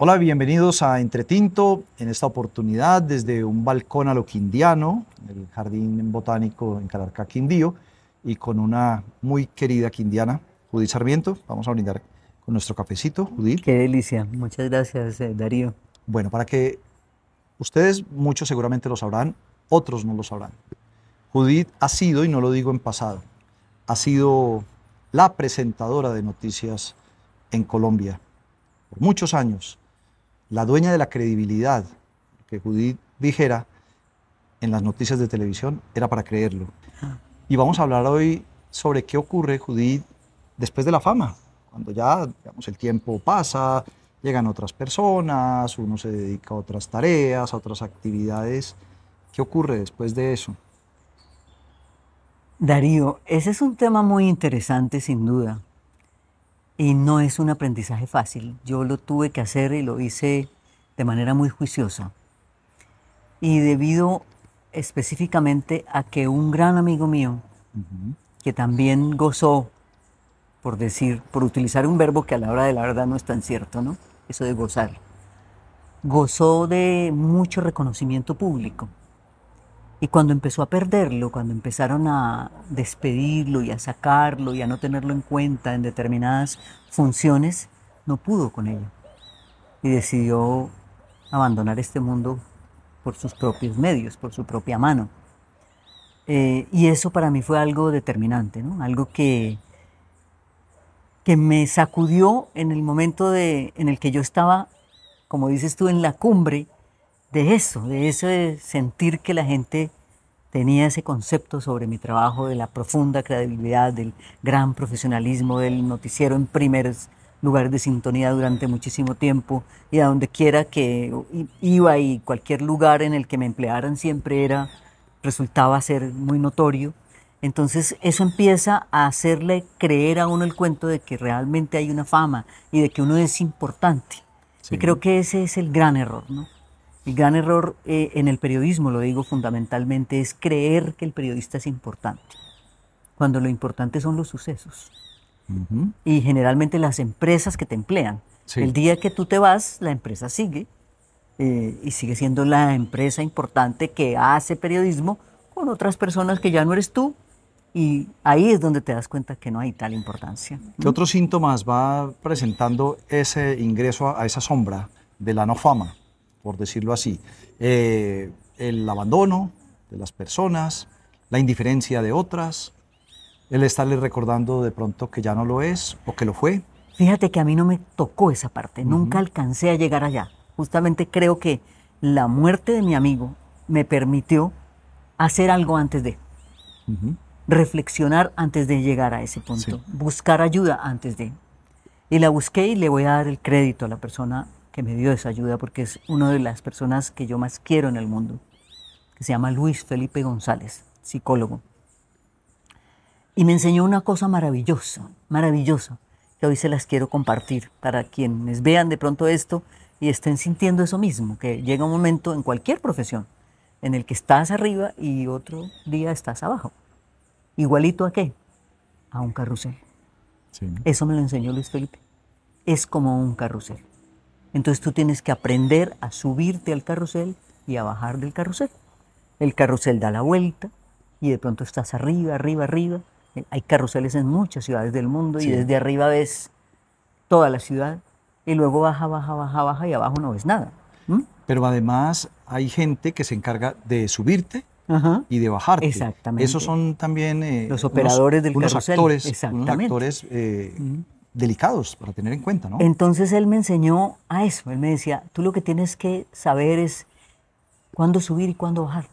Hola, bienvenidos a Entretinto. En esta oportunidad, desde un balcón a lo quindiano, el Jardín Botánico en Calarcá, Quindío, y con una muy querida quindiana, Judith Sarmiento. Vamos a brindar con nuestro cafecito, Judith. Qué delicia. Muchas gracias, eh, Darío. Bueno, para que ustedes, muchos seguramente lo sabrán, otros no lo sabrán. Judith ha sido, y no lo digo en pasado, ha sido la presentadora de noticias en Colombia por muchos años la dueña de la credibilidad que Judith dijera en las noticias de televisión era para creerlo. Y vamos a hablar hoy sobre qué ocurre, Judith, después de la fama, cuando ya digamos, el tiempo pasa, llegan otras personas, uno se dedica a otras tareas, a otras actividades. ¿Qué ocurre después de eso? Darío, ese es un tema muy interesante sin duda. Y no es un aprendizaje fácil. Yo lo tuve que hacer y lo hice de manera muy juiciosa. Y debido específicamente a que un gran amigo mío, que también gozó, por decir, por utilizar un verbo que a la hora de la verdad no es tan cierto, ¿no? Eso de gozar. Gozó de mucho reconocimiento público. Y cuando empezó a perderlo, cuando empezaron a despedirlo y a sacarlo y a no tenerlo en cuenta en determinadas funciones, no pudo con ello. Y decidió abandonar este mundo por sus propios medios, por su propia mano. Eh, y eso para mí fue algo determinante, ¿no? algo que, que me sacudió en el momento de, en el que yo estaba, como dices tú, en la cumbre de eso, de eso de sentir que la gente tenía ese concepto sobre mi trabajo, de la profunda credibilidad, del gran profesionalismo del noticiero en primeros lugares de sintonía durante muchísimo tiempo y a donde quiera que iba y cualquier lugar en el que me emplearan siempre era resultaba ser muy notorio. Entonces eso empieza a hacerle creer a uno el cuento de que realmente hay una fama y de que uno es importante. Y creo que ese es el gran error, ¿no? El gran error eh, en el periodismo, lo digo fundamentalmente, es creer que el periodista es importante, cuando lo importante son los sucesos. Y generalmente las empresas que te emplean. El día que tú te vas, la empresa sigue eh, y sigue siendo la empresa importante que hace periodismo con otras personas que ya no eres tú. Y ahí es donde te das cuenta que no hay tal importancia. ¿Qué otros síntomas va presentando ese ingreso a esa sombra de la no fama? Por decirlo así. Eh, el abandono de las personas, la indiferencia de otras, el estarle recordando de pronto que ya no lo es o que lo fue. Fíjate que a mí no me tocó esa parte, nunca alcancé a llegar allá. Justamente creo que la muerte de mi amigo me permitió hacer algo antes de, reflexionar antes de llegar a ese punto, buscar ayuda antes de. Y la busqué y le voy a dar el crédito a la persona que me dio esa ayuda porque es una de las personas que yo más quiero en el mundo, que se llama Luis Felipe González, psicólogo. Y me enseñó una cosa maravillosa, maravillosa, que hoy se las quiero compartir para quienes vean de pronto esto y estén sintiendo eso mismo, que llega un momento en cualquier profesión en el que estás arriba y otro día estás abajo. Igualito a qué? A un carrusel. Eso me lo enseñó Luis Felipe. Es como un carrusel. Entonces tú tienes que aprender a subirte al carrusel y a bajar del carrusel. El carrusel da la vuelta y de pronto estás arriba, arriba, arriba. Hay carruseles en muchas ciudades del mundo y desde arriba ves toda la ciudad y luego baja, baja, baja, baja y abajo no ves nada. Pero además hay gente que se encarga de subirte y de bajarte. Exactamente. Esos son también eh, los operadores del carrusel. Actores eh, delicados para tener en cuenta, ¿no? Entonces él me enseñó a eso. Él me decía, tú lo que tienes que saber es cuándo subir y cuándo bajar.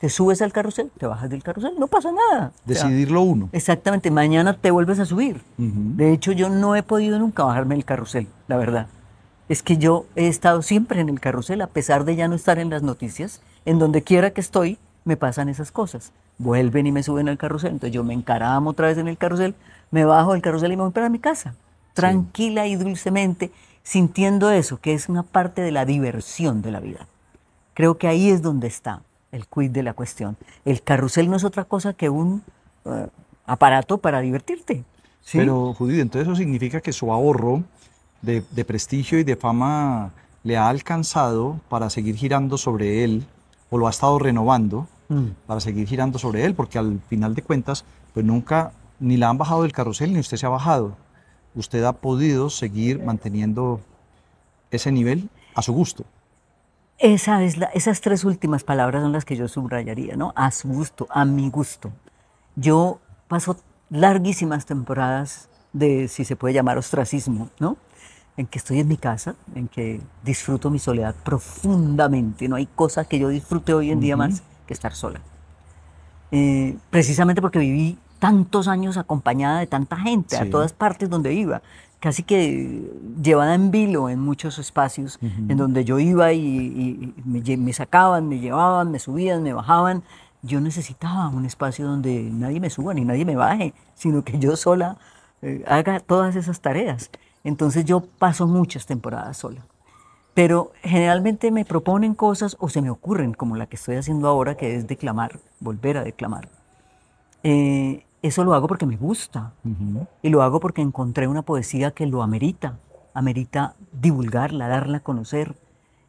Te subes al carrusel, te bajas del carrusel, no pasa nada. Decidirlo uno. Exactamente, mañana te vuelves a subir. De hecho, yo no he podido nunca bajarme del carrusel, la verdad. Es que yo he estado siempre en el carrusel, a pesar de ya no estar en las noticias. En donde quiera que estoy, me pasan esas cosas. Vuelven y me suben al carrusel, entonces yo me encaramo otra vez en el carrusel me bajo del carrusel y me voy para mi casa, tranquila y dulcemente, sintiendo eso, que es una parte de la diversión de la vida. Creo que ahí es donde está el quid de la cuestión. El carrusel no es otra cosa que un eh, aparato para divertirte. Pero, Judith, entonces eso significa que su ahorro de, de prestigio y de fama le ha alcanzado para seguir girando sobre él, o lo ha estado renovando Mm. para seguir girando sobre él, porque al final de cuentas, pues nunca ni la han bajado del carrusel ni usted se ha bajado. Usted ha podido seguir manteniendo ese nivel a su gusto. Esa es la- esas tres últimas palabras son las que yo subrayaría, ¿no? A su gusto, a mi gusto. Yo paso larguísimas temporadas de, si se puede llamar, ostracismo, ¿no? En que estoy en mi casa, en que disfruto mi soledad profundamente. No hay cosa que yo disfrute hoy en día más que estar sola. Eh, precisamente porque viví tantos años acompañada de tanta gente, Sí. a todas partes donde iba, casi que llevada en vilo en muchos espacios en donde yo iba y, y- y me, lle- me sacaban, me llevaban, me subían, me bajaban. Yo necesitaba un espacio donde nadie me suba ni nadie me baje, sino que yo sola eh, haga todas esas tareas. Entonces yo paso muchas temporadas sola pero generalmente me proponen cosas o se me ocurren, como la que estoy haciendo ahora, que es declamar, volver a declamar. Eh, eso lo hago porque me gusta y lo hago porque encontré una poesía que lo amerita, amerita divulgarla, darla a conocer.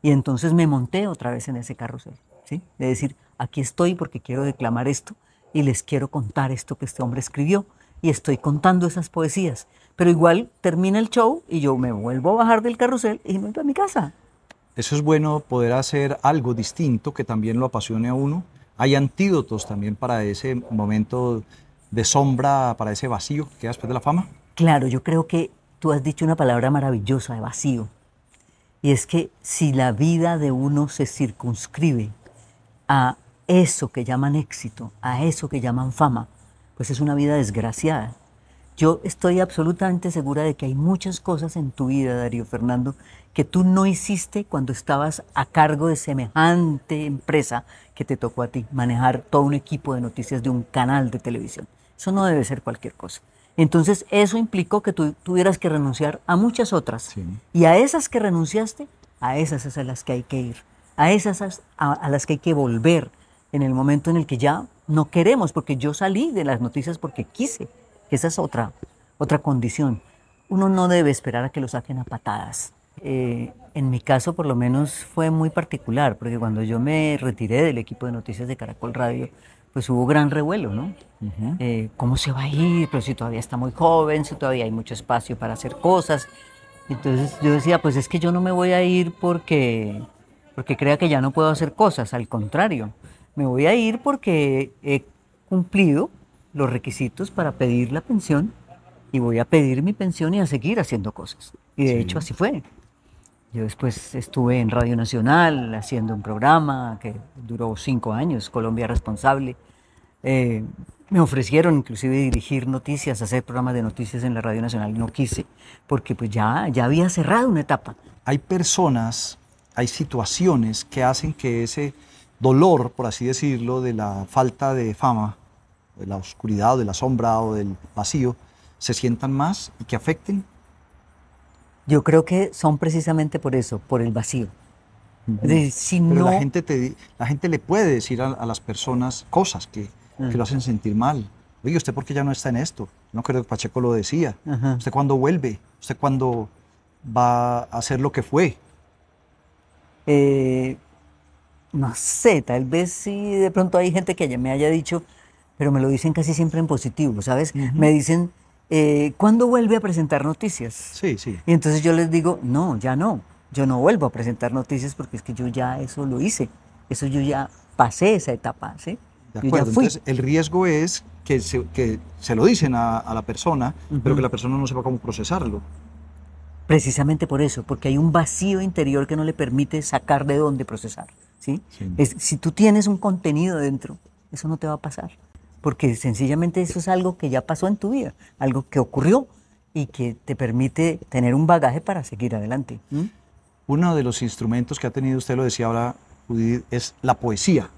Y entonces me monté otra vez en ese carrusel, ¿sí? De decir, aquí estoy porque quiero declamar esto y les quiero contar esto que este hombre escribió y estoy contando esas poesías. Pero igual termina el show y yo me vuelvo a bajar del carrusel y me voy a mi casa. Eso es bueno poder hacer algo distinto que también lo apasione a uno. Hay antídotos también para ese momento de sombra, para ese vacío que queda después de la fama. Claro, yo creo que tú has dicho una palabra maravillosa de vacío. Y es que si la vida de uno se circunscribe a eso que llaman éxito, a eso que llaman fama, pues es una vida desgraciada. Yo estoy absolutamente segura de que hay muchas cosas en tu vida, Darío Fernando, que tú no hiciste cuando estabas a cargo de semejante empresa que te tocó a ti, manejar todo un equipo de noticias de un canal de televisión. Eso no debe ser cualquier cosa. Entonces, eso implicó que tú tuvieras que renunciar a muchas otras. Sí. Y a esas que renunciaste, a esas es a las que hay que ir. A esas as- a, a las que hay que volver en el momento en el que ya no queremos, porque yo salí de las noticias porque quise. Que Esa es otra, otra condición. Uno no debe esperar a que lo saquen a patadas. Eh, en mi caso, por lo menos, fue muy particular, porque cuando yo me retiré del equipo de noticias de Caracol Radio, pues hubo gran revuelo, ¿no? Eh, ¿Cómo se va a ir? Pero si todavía está muy joven, si todavía hay mucho espacio para hacer cosas. Entonces yo decía, pues es que yo no me voy a ir porque, porque crea que ya no puedo hacer cosas, al contrario, me voy a ir porque he cumplido los requisitos para pedir la pensión y voy a pedir mi pensión y a seguir haciendo cosas. Y de hecho así fue. Yo después estuve en Radio Nacional haciendo un programa que duró cinco años, Colombia Responsable. Eh, me ofrecieron inclusive dirigir noticias, hacer programas de noticias en la Radio Nacional no quise, porque pues ya, ya había cerrado una etapa. Hay personas, hay situaciones que hacen que ese dolor, por así decirlo, de la falta de fama, de la oscuridad, o de la sombra o del vacío, se sientan más y que afecten. Yo creo que son precisamente por eso, por el vacío. Si Pero no, la, gente te, la gente le puede decir a, a las personas cosas que, que lo hacen sentir mal. Oye, ¿usted por qué ya no está en esto? No creo que Pacheco lo decía. Ajá. ¿Usted cuándo vuelve? ¿Usted cuándo va a hacer lo que fue? Eh, no sé, tal vez sí de pronto hay gente que ya me haya dicho, pero me lo dicen casi siempre en positivo, ¿sabes? Me dicen, eh, ¿cuándo vuelve a presentar noticias? Sí, sí. Y entonces yo les digo, no, ya no, yo no vuelvo a presentar noticias porque es que yo ya eso lo hice, eso yo ya pasé esa etapa, ¿sí? De Yo acuerdo. ya fui. Entonces, el riesgo es que se, que se lo dicen a, a la persona, pero que la persona no sepa cómo procesarlo. Precisamente por eso, porque hay un vacío interior que no le permite sacar de dónde procesar. ¿sí? Sí. Es- si tú tienes un contenido dentro, eso no te va a pasar, porque sencillamente eso es algo que ya pasó en tu vida, algo que ocurrió y que te permite tener un bagaje para seguir adelante. ¿m? Uno de los instrumentos que ha tenido usted, lo decía ahora Judith, es la poesía.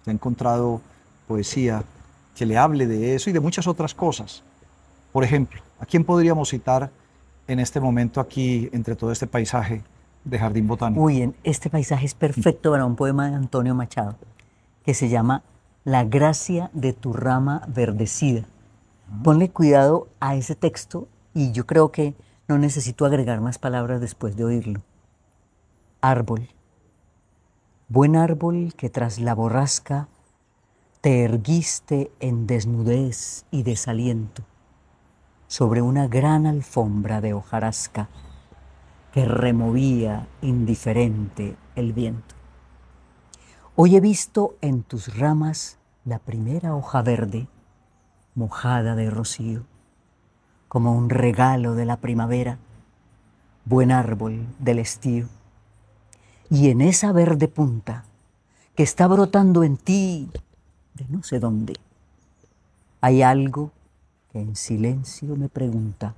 Usted ha encontrado poesía que le hable de eso y de muchas otras cosas. Por ejemplo, ¿a quién podríamos citar en este momento aquí, entre todo este paisaje de Jardín Botánico? Uy, este paisaje es perfecto para un poema de Antonio Machado, que se llama La gracia de tu rama verdecida. Ponle cuidado a ese texto y yo creo que No necesito agregar más palabras después de oírlo. Árbol. Buen árbol que tras la borrasca te erguiste en desnudez y desaliento sobre una gran alfombra de hojarasca que removía indiferente el viento. Hoy he visto en tus ramas la primera hoja verde, mojada de rocío, como un regalo de la primavera, buen árbol del estío. Y en esa verde punta que está brotando en ti de no sé dónde, hay algo que en silencio me pregunta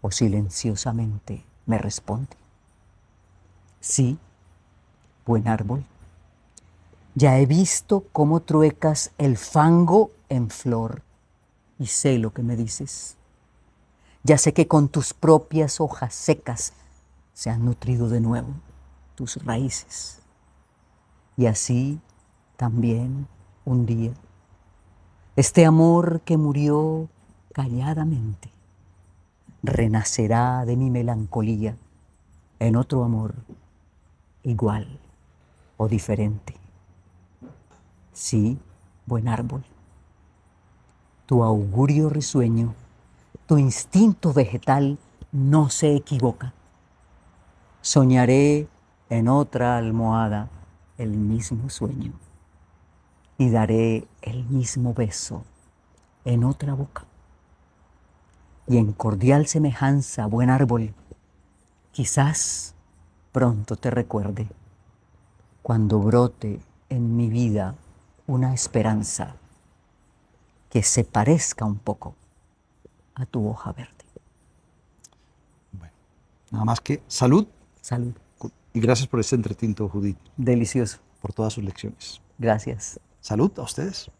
o silenciosamente me responde. Sí, buen árbol. Ya he visto cómo truecas el fango en flor y sé lo que me dices. Ya sé que con tus propias hojas secas se han nutrido de nuevo tus raíces. Y así también un día, este amor que murió calladamente renacerá de mi melancolía en otro amor igual o diferente. Sí, buen árbol, tu augurio risueño, tu instinto vegetal no se equivoca. Soñaré en otra almohada el mismo sueño y daré el mismo beso en otra boca y en cordial semejanza, buen árbol, quizás pronto te recuerde cuando brote en mi vida una esperanza que se parezca un poco a tu hoja verde. Bueno, nada más que salud. Salud. Y gracias por este entretinto, Judith. Delicioso. Por todas sus lecciones. Gracias. Salud a ustedes.